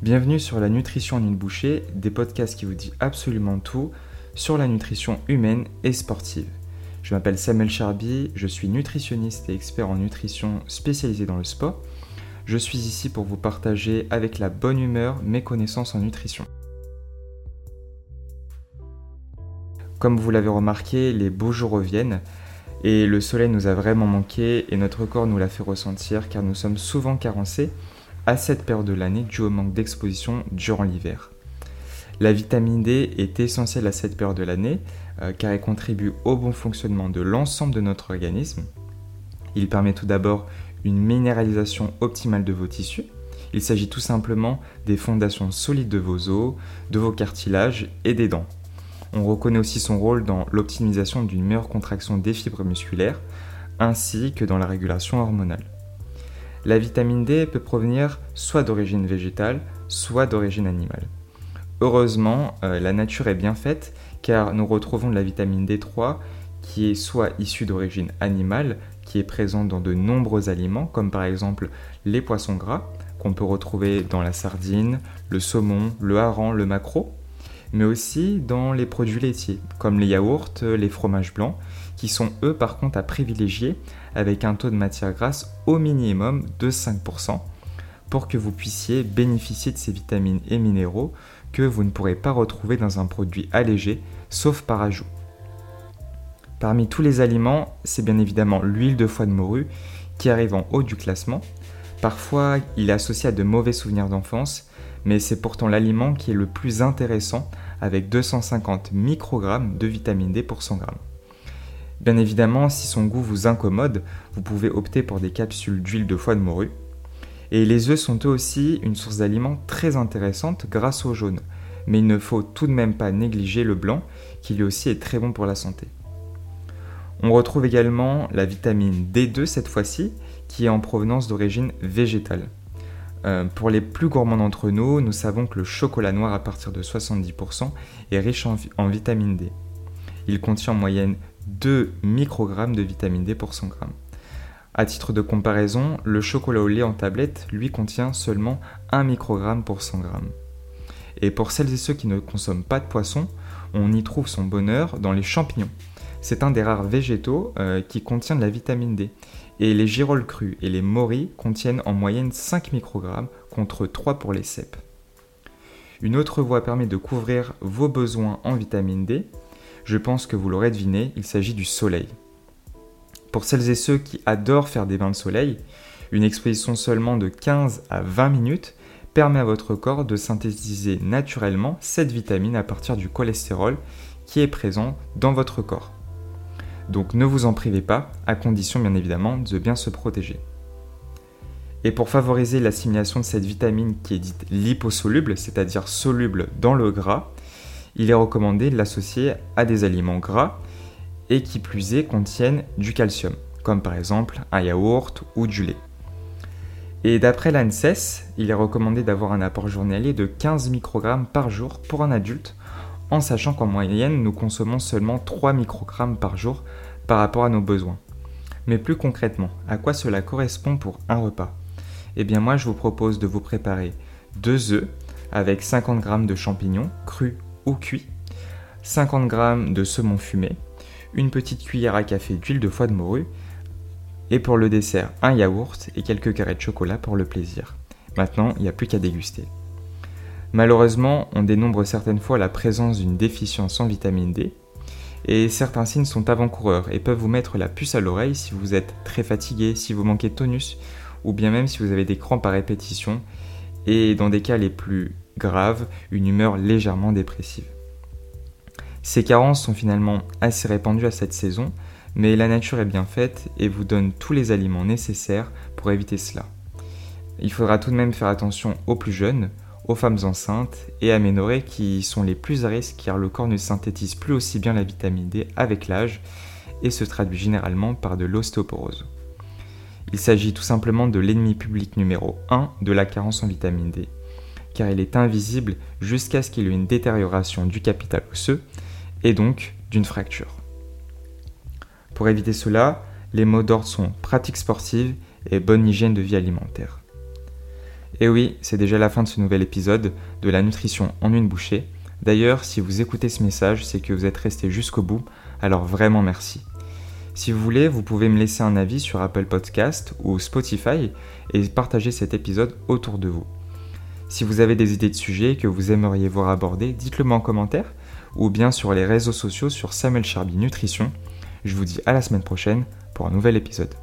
Bienvenue sur la nutrition en une bouchée, des podcasts qui vous disent absolument tout sur la nutrition humaine et sportive. Je m'appelle Samuel Charby, je suis nutritionniste et expert en nutrition spécialisé dans le sport. Je suis ici pour vous partager avec la bonne humeur mes connaissances en nutrition. Comme vous l'avez remarqué, les beaux jours reviennent et le soleil nous a vraiment manqué et notre corps nous l'a fait ressentir car nous sommes souvent carencés à cette période de l'année dû au manque d'exposition durant l'hiver. La vitamine D est essentielle à cette période de l'année euh, car elle contribue au bon fonctionnement de l'ensemble de notre organisme. Il permet tout d'abord une minéralisation optimale de vos tissus. Il s'agit tout simplement des fondations solides de vos os, de vos cartilages et des dents. On reconnaît aussi son rôle dans l'optimisation d'une meilleure contraction des fibres musculaires ainsi que dans la régulation hormonale. La vitamine D peut provenir soit d'origine végétale, soit d'origine animale. Heureusement, euh, la nature est bien faite car nous retrouvons de la vitamine D3 qui est soit issue d'origine animale, qui est présente dans de nombreux aliments comme par exemple les poissons gras qu'on peut retrouver dans la sardine, le saumon, le hareng, le maquereau, mais aussi dans les produits laitiers comme les yaourts, les fromages blancs qui sont eux par contre à privilégier avec un taux de matière grasse au minimum de 5% pour que vous puissiez bénéficier de ces vitamines et minéraux que vous ne pourrez pas retrouver dans un produit allégé sauf par ajout. Parmi tous les aliments, c'est bien évidemment l'huile de foie de morue qui arrive en haut du classement. Parfois, il est associé à de mauvais souvenirs d'enfance, mais c'est pourtant l'aliment qui est le plus intéressant avec 250 microgrammes de vitamine D pour 100 grammes. Bien évidemment, si son goût vous incommode, vous pouvez opter pour des capsules d'huile de foie de morue. Et les œufs sont eux aussi une source d'aliments très intéressante grâce au jaune. Mais il ne faut tout de même pas négliger le blanc, qui lui aussi est très bon pour la santé. On retrouve également la vitamine D2 cette fois-ci, qui est en provenance d'origine végétale. Euh, pour les plus gourmands d'entre nous, nous savons que le chocolat noir à partir de 70% est riche en vitamine D. Il contient en moyenne 2 microgrammes de vitamine D pour 100 grammes. À titre de comparaison, le chocolat au lait en tablette, lui, contient seulement 1 microgramme pour 100 grammes. Et pour celles et ceux qui ne consomment pas de poisson, on y trouve son bonheur dans les champignons. C'est un des rares végétaux euh, qui contient de la vitamine D. Et les girolles crues et les morilles contiennent en moyenne 5 microgrammes contre 3 pour les cèpes. Une autre voie permet de couvrir vos besoins en vitamine D, je pense que vous l'aurez deviné, il s'agit du soleil. Pour celles et ceux qui adorent faire des bains de soleil, une exposition seulement de 15 à 20 minutes permet à votre corps de synthétiser naturellement cette vitamine à partir du cholestérol qui est présent dans votre corps. Donc ne vous en privez pas, à condition bien évidemment de bien se protéger. Et pour favoriser l'assimilation de cette vitamine qui est dite liposoluble, c'est-à-dire soluble dans le gras, il est recommandé de l'associer à des aliments gras et qui plus est contiennent du calcium, comme par exemple un yaourt ou du lait. Et d'après l'ANSES, il est recommandé d'avoir un apport journalier de 15 microgrammes par jour pour un adulte, en sachant qu'en moyenne nous consommons seulement 3 microgrammes par jour par rapport à nos besoins. Mais plus concrètement, à quoi cela correspond pour un repas? Eh bien moi je vous propose de vous préparer 2 œufs avec 50 g de champignons crus cuit, 50 g de saumon fumé, une petite cuillère à café d'huile de foie de morue, et pour le dessert, un yaourt et quelques carrés de chocolat pour le plaisir. Maintenant, il n'y a plus qu'à déguster. Malheureusement, on dénombre certaines fois la présence d'une déficience en vitamine D, et certains signes sont avant-coureurs et peuvent vous mettre la puce à l'oreille si vous êtes très fatigué, si vous manquez de tonus, ou bien même si vous avez des crampes à répétition, et dans des cas les plus grave, une humeur légèrement dépressive. Ces carences sont finalement assez répandues à cette saison, mais la nature est bien faite et vous donne tous les aliments nécessaires pour éviter cela. Il faudra tout de même faire attention aux plus jeunes, aux femmes enceintes et à ménorées qui sont les plus à risque car le corps ne synthétise plus aussi bien la vitamine D avec l'âge et se traduit généralement par de l'ostéoporose. Il s'agit tout simplement de l'ennemi public numéro 1 de la carence en vitamine D car il est invisible jusqu'à ce qu'il y ait une détérioration du capital osseux et donc d'une fracture. Pour éviter cela, les mots d'ordre sont pratique sportive et bonne hygiène de vie alimentaire. Et oui, c'est déjà la fin de ce nouvel épisode de la nutrition en une bouchée. D'ailleurs, si vous écoutez ce message, c'est que vous êtes resté jusqu'au bout, alors vraiment merci. Si vous voulez, vous pouvez me laisser un avis sur Apple Podcast ou Spotify et partager cet épisode autour de vous. Si vous avez des idées de sujets que vous aimeriez voir abordés, dites-le moi en commentaire ou bien sur les réseaux sociaux sur Samuel Charby Nutrition. Je vous dis à la semaine prochaine pour un nouvel épisode.